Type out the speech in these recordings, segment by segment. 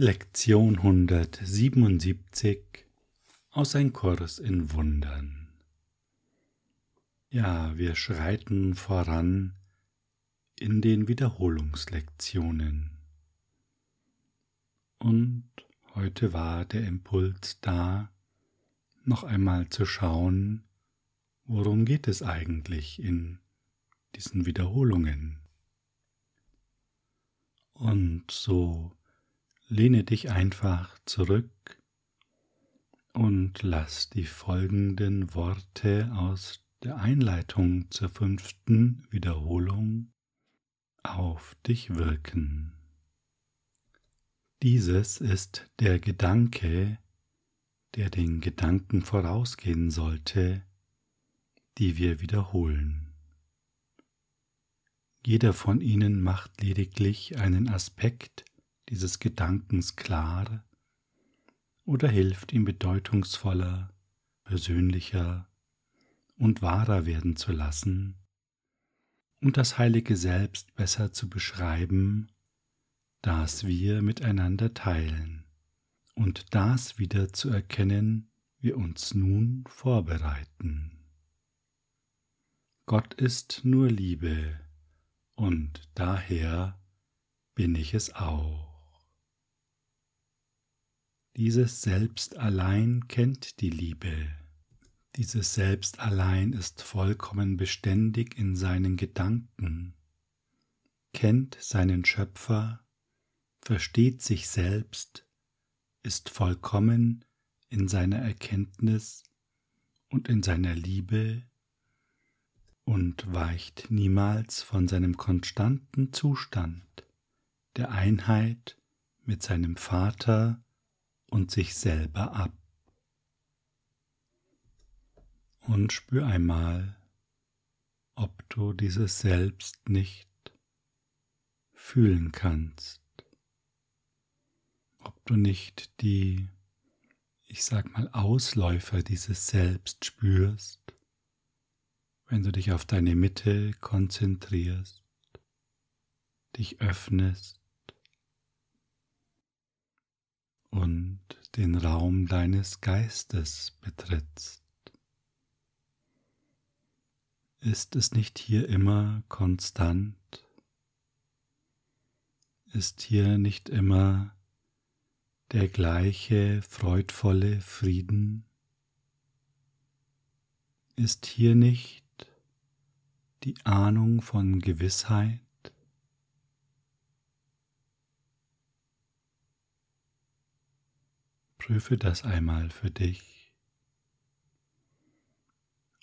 Lektion 177 aus Ein Kurs in Wundern. Ja, wir schreiten voran in den Wiederholungslektionen. Und heute war der Impuls da, noch einmal zu schauen, worum geht es eigentlich in diesen Wiederholungen. Und so Lehne dich einfach zurück und lass die folgenden Worte aus der Einleitung zur fünften Wiederholung auf dich wirken. Dieses ist der Gedanke, der den Gedanken vorausgehen sollte, die wir wiederholen. Jeder von ihnen macht lediglich einen Aspekt dieses Gedankens klar oder hilft ihm bedeutungsvoller, persönlicher und wahrer werden zu lassen und das heilige Selbst besser zu beschreiben, das wir miteinander teilen und das wieder zu erkennen, wir uns nun vorbereiten. Gott ist nur Liebe und daher bin ich es auch. Dieses Selbst allein kennt die Liebe. Dieses Selbst allein ist vollkommen beständig in seinen Gedanken, kennt seinen Schöpfer, versteht sich selbst, ist vollkommen in seiner Erkenntnis und in seiner Liebe und weicht niemals von seinem konstanten Zustand der Einheit mit seinem Vater und sich selber ab. Und spür einmal, ob du dieses Selbst nicht fühlen kannst, ob du nicht die, ich sag mal, Ausläufer dieses Selbst spürst, wenn du dich auf deine Mitte konzentrierst, dich öffnest und den Raum deines Geistes betrittst. Ist es nicht hier immer konstant? Ist hier nicht immer der gleiche freudvolle Frieden? Ist hier nicht die Ahnung von Gewissheit? Prüfe das einmal für dich.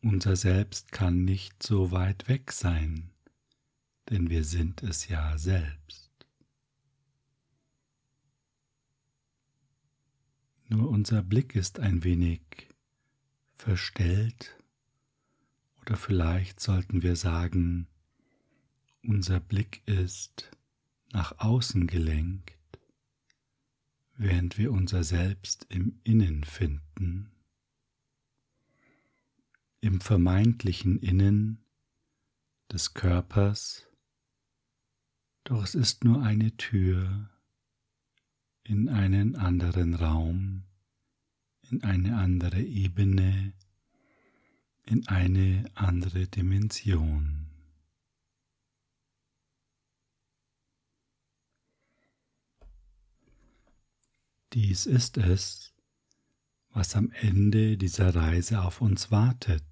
Unser Selbst kann nicht so weit weg sein, denn wir sind es ja selbst. Nur unser Blick ist ein wenig verstellt oder vielleicht sollten wir sagen, unser Blick ist nach außen gelenkt während wir unser Selbst im Innen finden, im vermeintlichen Innen des Körpers, doch es ist nur eine Tür in einen anderen Raum, in eine andere Ebene, in eine andere Dimension. Dies ist es, was am Ende dieser Reise auf uns wartet.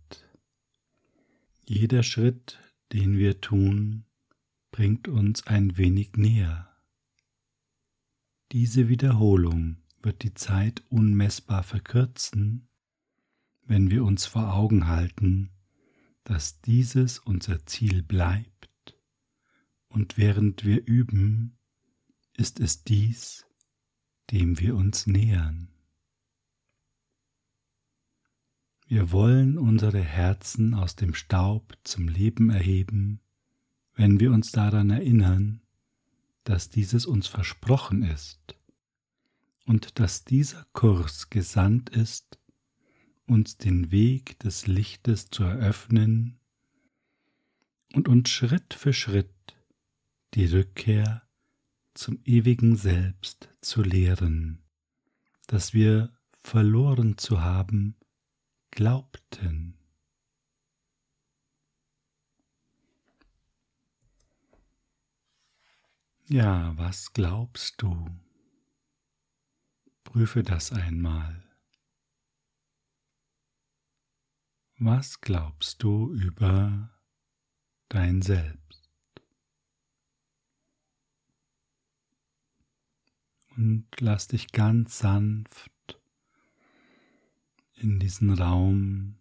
Jeder Schritt, den wir tun, bringt uns ein wenig näher. Diese Wiederholung wird die Zeit unmessbar verkürzen, wenn wir uns vor Augen halten, dass dieses unser Ziel bleibt, und während wir üben, ist es dies, dem wir uns nähern. Wir wollen unsere Herzen aus dem Staub zum Leben erheben, wenn wir uns daran erinnern, dass dieses uns versprochen ist und dass dieser Kurs gesandt ist, uns den Weg des Lichtes zu eröffnen und uns Schritt für Schritt die Rückkehr zum ewigen Selbst zu lehren, dass wir verloren zu haben glaubten. Ja, was glaubst du? Prüfe das einmal. Was glaubst du über dein Selbst? Und lass dich ganz sanft in diesen Raum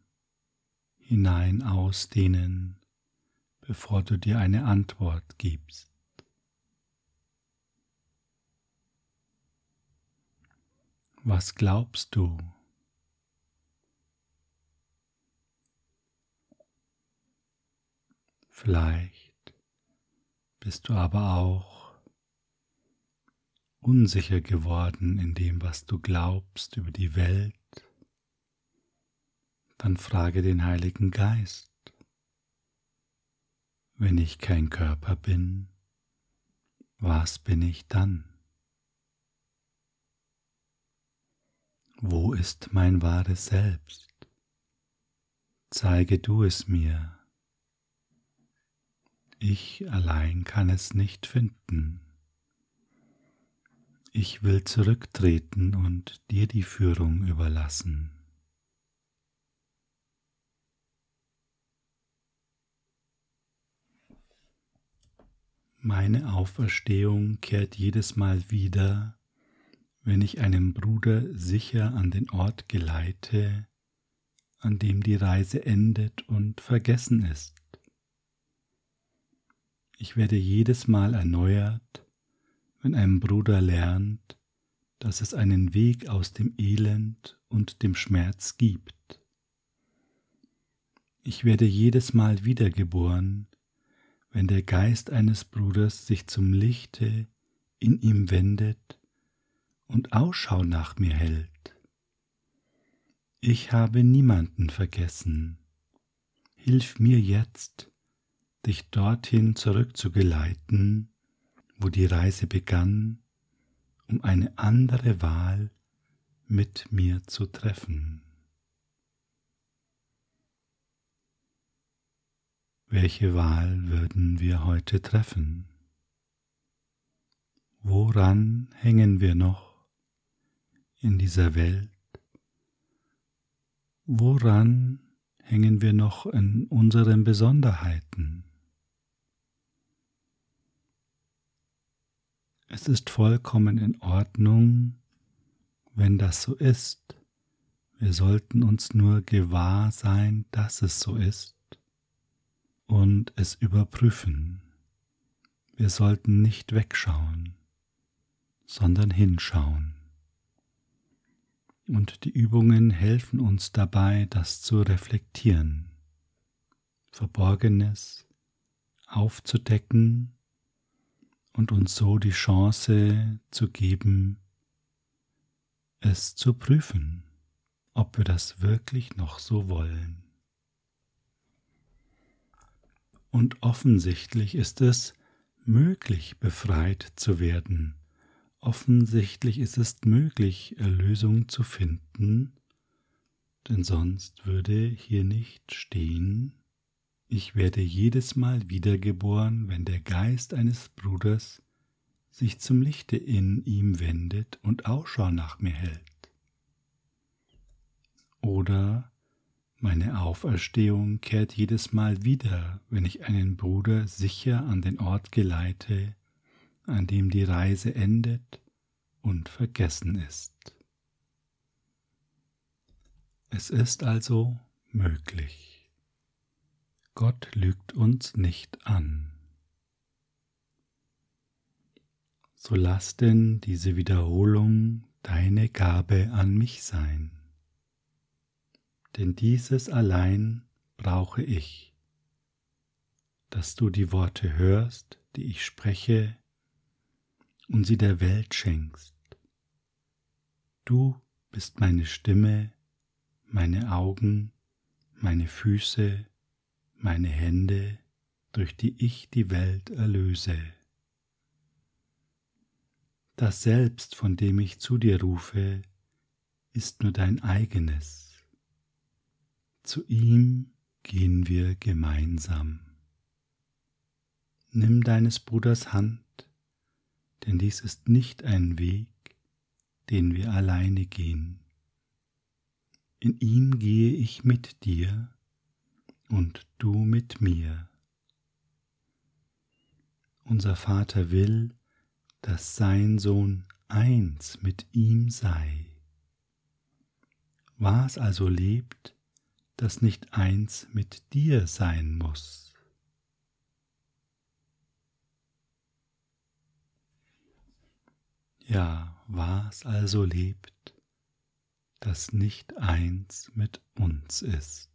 hinein ausdehnen, bevor du dir eine Antwort gibst. Was glaubst du? Vielleicht bist du aber auch unsicher geworden in dem, was du glaubst über die Welt dann frage den Heiligen Geist, wenn ich kein Körper bin, was bin ich dann? Wo ist mein wahres Selbst? Zeige du es mir. Ich allein kann es nicht finden. Ich will zurücktreten und dir die Führung überlassen. Meine Auferstehung kehrt jedes Mal wieder, wenn ich einen Bruder sicher an den Ort geleite, an dem die Reise endet und vergessen ist. Ich werde jedes Mal erneuert, wenn ein Bruder lernt, dass es einen Weg aus dem Elend und dem Schmerz gibt. Ich werde jedes Mal wiedergeboren, wenn der Geist eines Bruders sich zum Lichte in ihm wendet und Ausschau nach mir hält. Ich habe niemanden vergessen. Hilf mir jetzt, dich dorthin zurückzugeleiten, wo die Reise begann, um eine andere Wahl mit mir zu treffen. Welche Wahl würden wir heute treffen? Woran hängen wir noch in dieser Welt? Woran hängen wir noch in unseren Besonderheiten? Es ist vollkommen in Ordnung, wenn das so ist. Wir sollten uns nur gewahr sein, dass es so ist und es überprüfen. Wir sollten nicht wegschauen, sondern hinschauen. Und die Übungen helfen uns dabei, das zu reflektieren, Verborgenes aufzudecken und uns so die Chance zu geben, es zu prüfen, ob wir das wirklich noch so wollen. Und offensichtlich ist es möglich, befreit zu werden. Offensichtlich ist es möglich, Erlösung zu finden, denn sonst würde hier nicht stehen, ich werde jedes Mal wiedergeboren, wenn der Geist eines Bruders sich zum Lichte in ihm wendet und Ausschau nach mir hält. Oder meine Auferstehung kehrt jedes Mal wieder, wenn ich einen Bruder sicher an den Ort geleite, an dem die Reise endet und vergessen ist. Es ist also möglich. Gott lügt uns nicht an. So lass denn diese Wiederholung deine Gabe an mich sein denn dieses allein brauche ich, dass du die Worte hörst, die ich spreche, und sie der Welt schenkst. Du bist meine Stimme, meine Augen, meine Füße, meine Hände, durch die ich die Welt erlöse. das Selbst, von dem ich zu dir rufe, ist nur dein eigenes. Zu ihm gehen wir gemeinsam. Nimm deines Bruders Hand, denn dies ist nicht ein Weg, den wir alleine gehen. In ihm gehe ich mit dir und du mit mir. Unser Vater will, dass sein Sohn eins mit ihm sei. Was also lebt, das nicht eins mit dir sein muss. Ja, was also lebt, das nicht eins mit uns ist.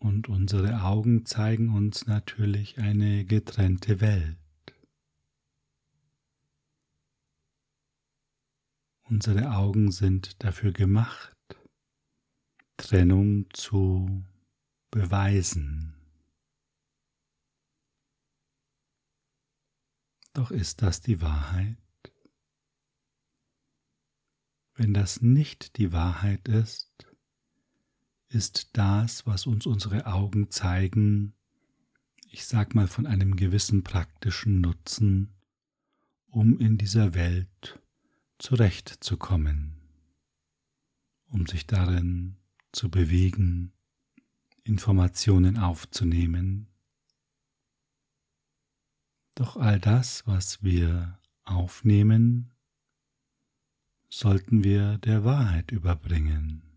Und unsere Augen zeigen uns natürlich eine getrennte Welt. Unsere Augen sind dafür gemacht, Trennung zu beweisen. Doch ist das die Wahrheit? Wenn das nicht die Wahrheit ist, ist das, was uns unsere Augen zeigen, ich sag mal von einem gewissen praktischen Nutzen, um in dieser Welt zurechtzukommen, um sich darin zu bewegen, Informationen aufzunehmen. Doch all das, was wir aufnehmen, sollten wir der Wahrheit überbringen,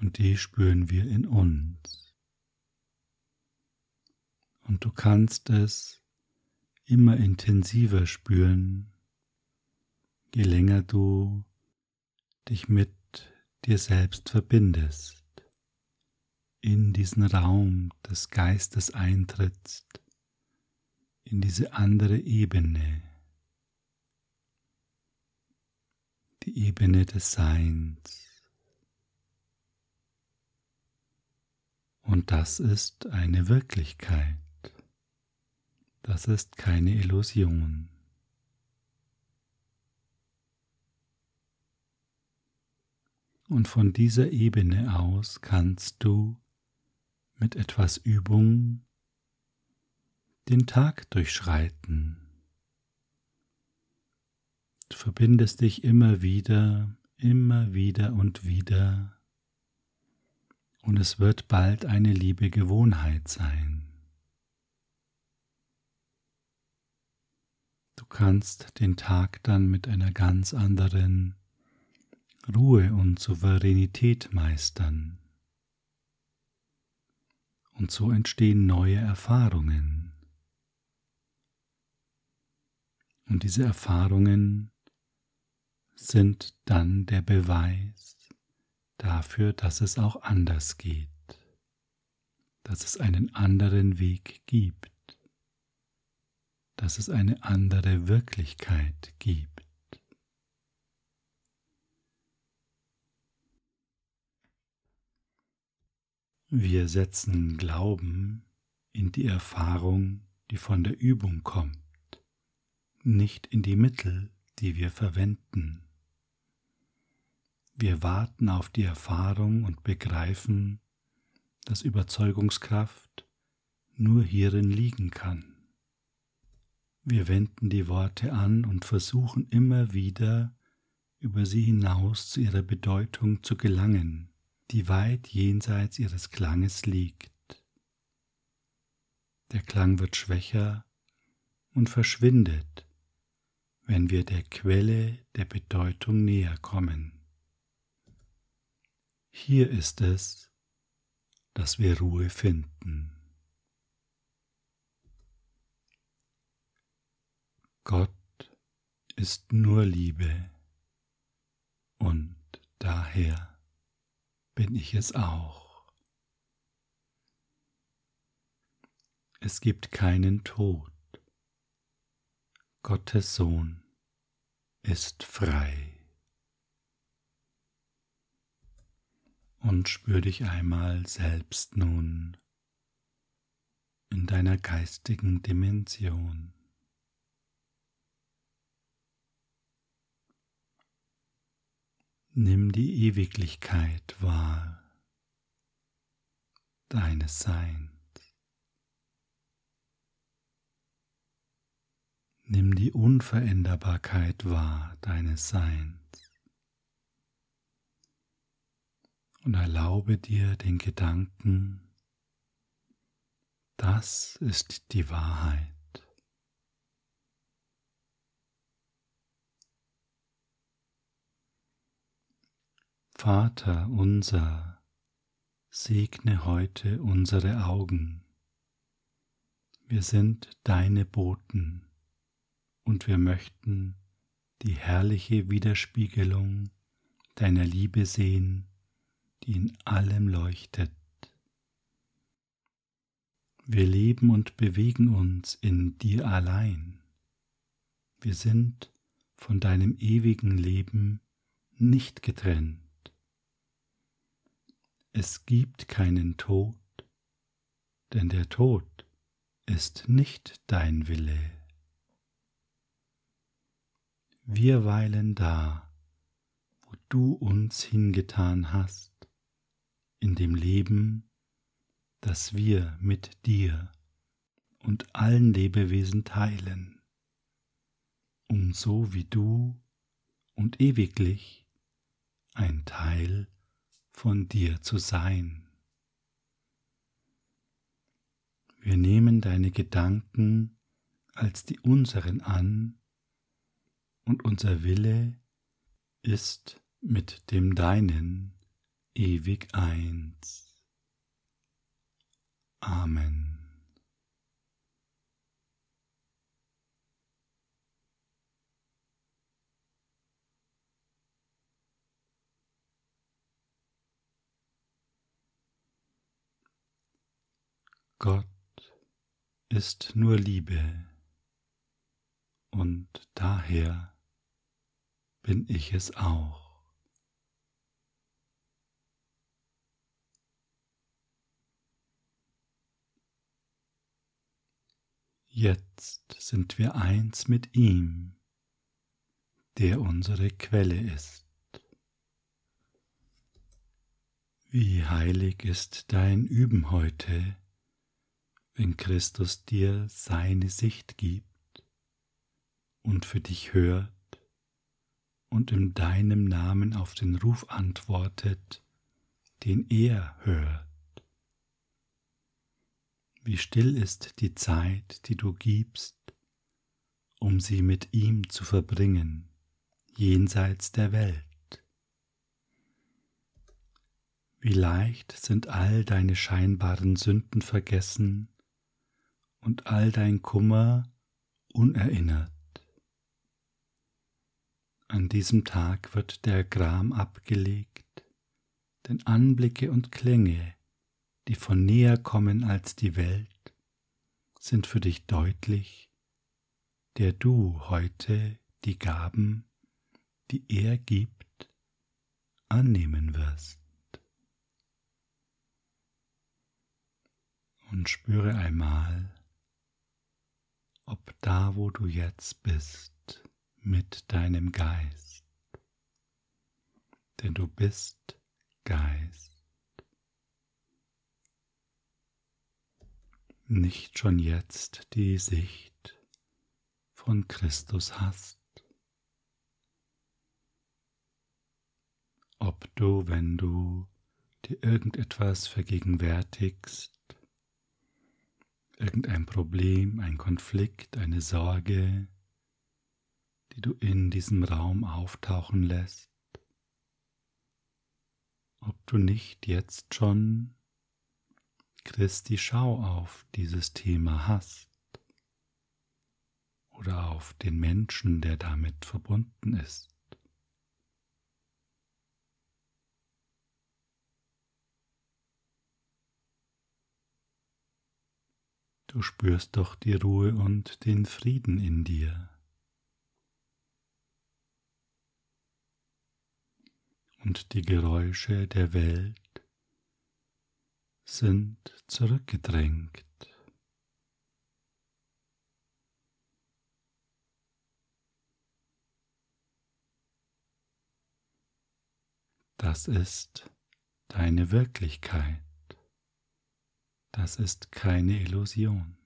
und die spüren wir in uns. Und du kannst es immer intensiver spüren, je länger du dich mit dir selbst verbindest, in diesen Raum des Geistes eintrittst, in diese andere Ebene, die Ebene des Seins. Und das ist eine Wirklichkeit, das ist keine Illusion. Und von dieser Ebene aus kannst du mit etwas Übung den Tag durchschreiten. Du verbindest dich immer wieder, immer wieder und wieder und es wird bald eine liebe Gewohnheit sein. Du kannst den Tag dann mit einer ganz anderen Ruhe und Souveränität meistern. Und so entstehen neue Erfahrungen. Und diese Erfahrungen sind dann der Beweis dafür, dass es auch anders geht, dass es einen anderen Weg gibt, dass es eine andere Wirklichkeit gibt. Wir setzen Glauben in die Erfahrung, die von der Übung kommt, nicht in die Mittel, die wir verwenden. Wir warten auf die Erfahrung und begreifen, dass Überzeugungskraft nur hierin liegen kann. Wir wenden die Worte an und versuchen immer wieder über sie hinaus zu ihrer Bedeutung zu gelangen die weit jenseits ihres Klanges liegt. Der Klang wird schwächer und verschwindet, wenn wir der Quelle der Bedeutung näher kommen. Hier ist es, dass wir Ruhe finden. Gott ist nur Liebe und daher bin ich es auch. Es gibt keinen Tod. Gottes Sohn ist frei. Und spür dich einmal selbst nun in deiner geistigen Dimension. Nimm die Ewiglichkeit wahr deines Seins. Nimm die Unveränderbarkeit wahr deines Seins und erlaube dir den Gedanken, das ist die Wahrheit. Vater unser, segne heute unsere Augen. Wir sind deine Boten und wir möchten die herrliche Widerspiegelung deiner Liebe sehen, die in allem leuchtet. Wir leben und bewegen uns in dir allein. Wir sind von deinem ewigen Leben nicht getrennt. Es gibt keinen Tod, denn der Tod ist nicht dein Wille. Wir weilen da, wo du uns hingetan hast, in dem Leben, das wir mit dir und allen Lebewesen teilen, um so wie du und ewiglich ein Teil von dir zu sein. Wir nehmen deine Gedanken als die unseren an und unser Wille ist mit dem Deinen ewig eins. Amen. Gott ist nur Liebe und daher bin ich es auch. Jetzt sind wir eins mit ihm, der unsere Quelle ist. Wie heilig ist dein Üben heute, wenn Christus dir seine Sicht gibt und für dich hört und in deinem Namen auf den Ruf antwortet, den er hört. Wie still ist die Zeit, die du gibst, um sie mit ihm zu verbringen, jenseits der Welt. Wie leicht sind all deine scheinbaren Sünden vergessen und all dein Kummer unerinnert. An diesem Tag wird der Gram abgelegt, denn Anblicke und Klänge, die von näher kommen als die Welt, sind für dich deutlich, der du heute die Gaben, die er gibt, annehmen wirst. Und spüre einmal, ob da, wo du jetzt bist, mit deinem Geist, denn du bist Geist. Nicht schon jetzt die Sicht von Christus hast. Ob du, wenn du dir irgendetwas vergegenwärtigst, irgendein Problem, ein Konflikt, eine Sorge, die du in diesem Raum auftauchen lässt, ob du nicht jetzt schon Christi Schau auf dieses Thema hast oder auf den Menschen, der damit verbunden ist. Du spürst doch die Ruhe und den Frieden in dir. und die Geräusche der Welt sind zurückgedrängt. Das ist deine Wirklichkeit. Das ist keine Illusion.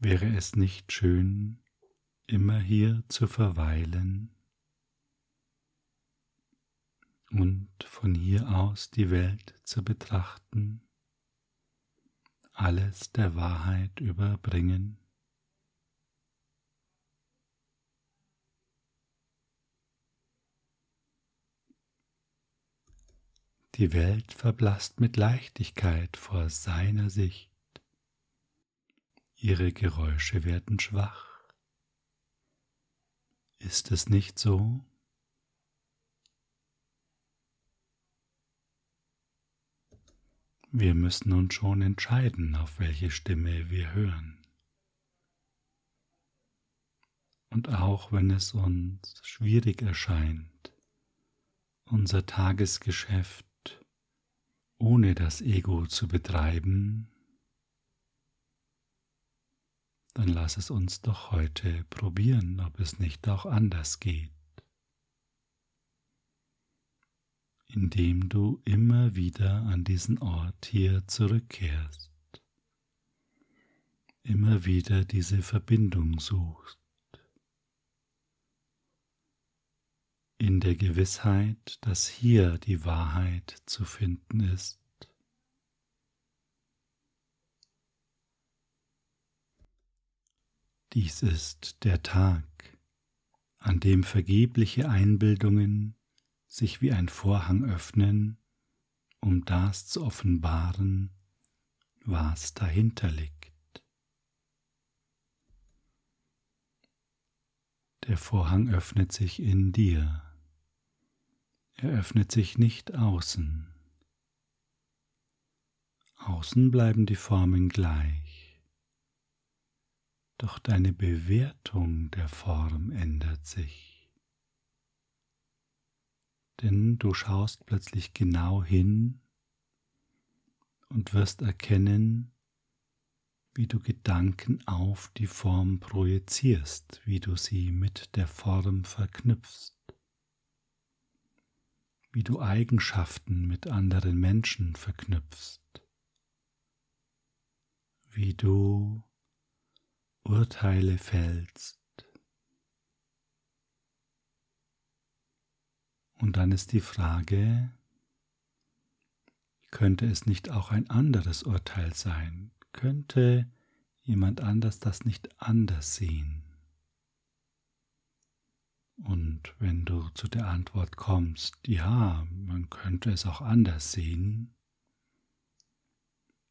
Wäre es nicht schön, immer hier zu verweilen und von hier aus die Welt zu betrachten, alles der Wahrheit überbringen? Die Welt verblasst mit Leichtigkeit vor seiner Sicht. Ihre Geräusche werden schwach. Ist es nicht so? Wir müssen nun schon entscheiden, auf welche Stimme wir hören. Und auch wenn es uns schwierig erscheint, unser Tagesgeschäft ohne das Ego zu betreiben, dann lass es uns doch heute probieren, ob es nicht auch anders geht. Indem du immer wieder an diesen Ort hier zurückkehrst, immer wieder diese Verbindung suchst, in der Gewissheit, dass hier die Wahrheit zu finden ist Dies ist der Tag, an dem vergebliche Einbildungen sich wie ein Vorhang öffnen, um das zu offenbaren, was dahinter liegt. Der Vorhang öffnet sich in dir, er öffnet sich nicht außen. Außen bleiben die Formen gleich doch deine Bewertung der Form ändert sich. Denn du schaust plötzlich genau hin und wirst erkennen, wie du Gedanken auf die Form projizierst, wie du sie mit der Form verknüpfst, wie du Eigenschaften mit anderen Menschen verknüpfst, wie du Urteile fällst. Und dann ist die Frage, könnte es nicht auch ein anderes Urteil sein? Könnte jemand anders das nicht anders sehen? Und wenn du zu der Antwort kommst, ja, man könnte es auch anders sehen,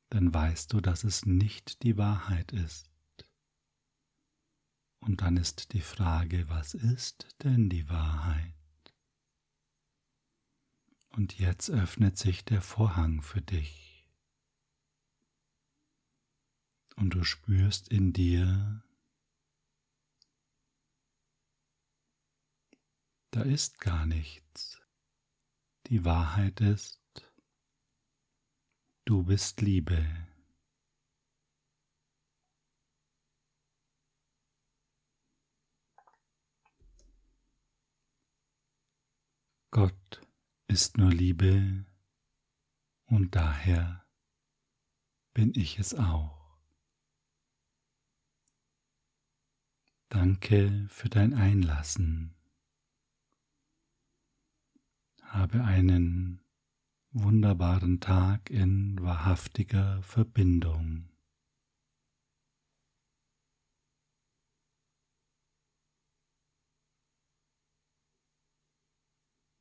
dann weißt du, dass es nicht die Wahrheit ist. Und dann ist die Frage, was ist denn die Wahrheit? Und jetzt öffnet sich der Vorhang für dich. Und du spürst in dir, da ist gar nichts. Die Wahrheit ist, du bist Liebe. Gott ist nur Liebe und daher bin ich es auch. Danke für dein Einlassen. Habe einen wunderbaren Tag in wahrhaftiger Verbindung.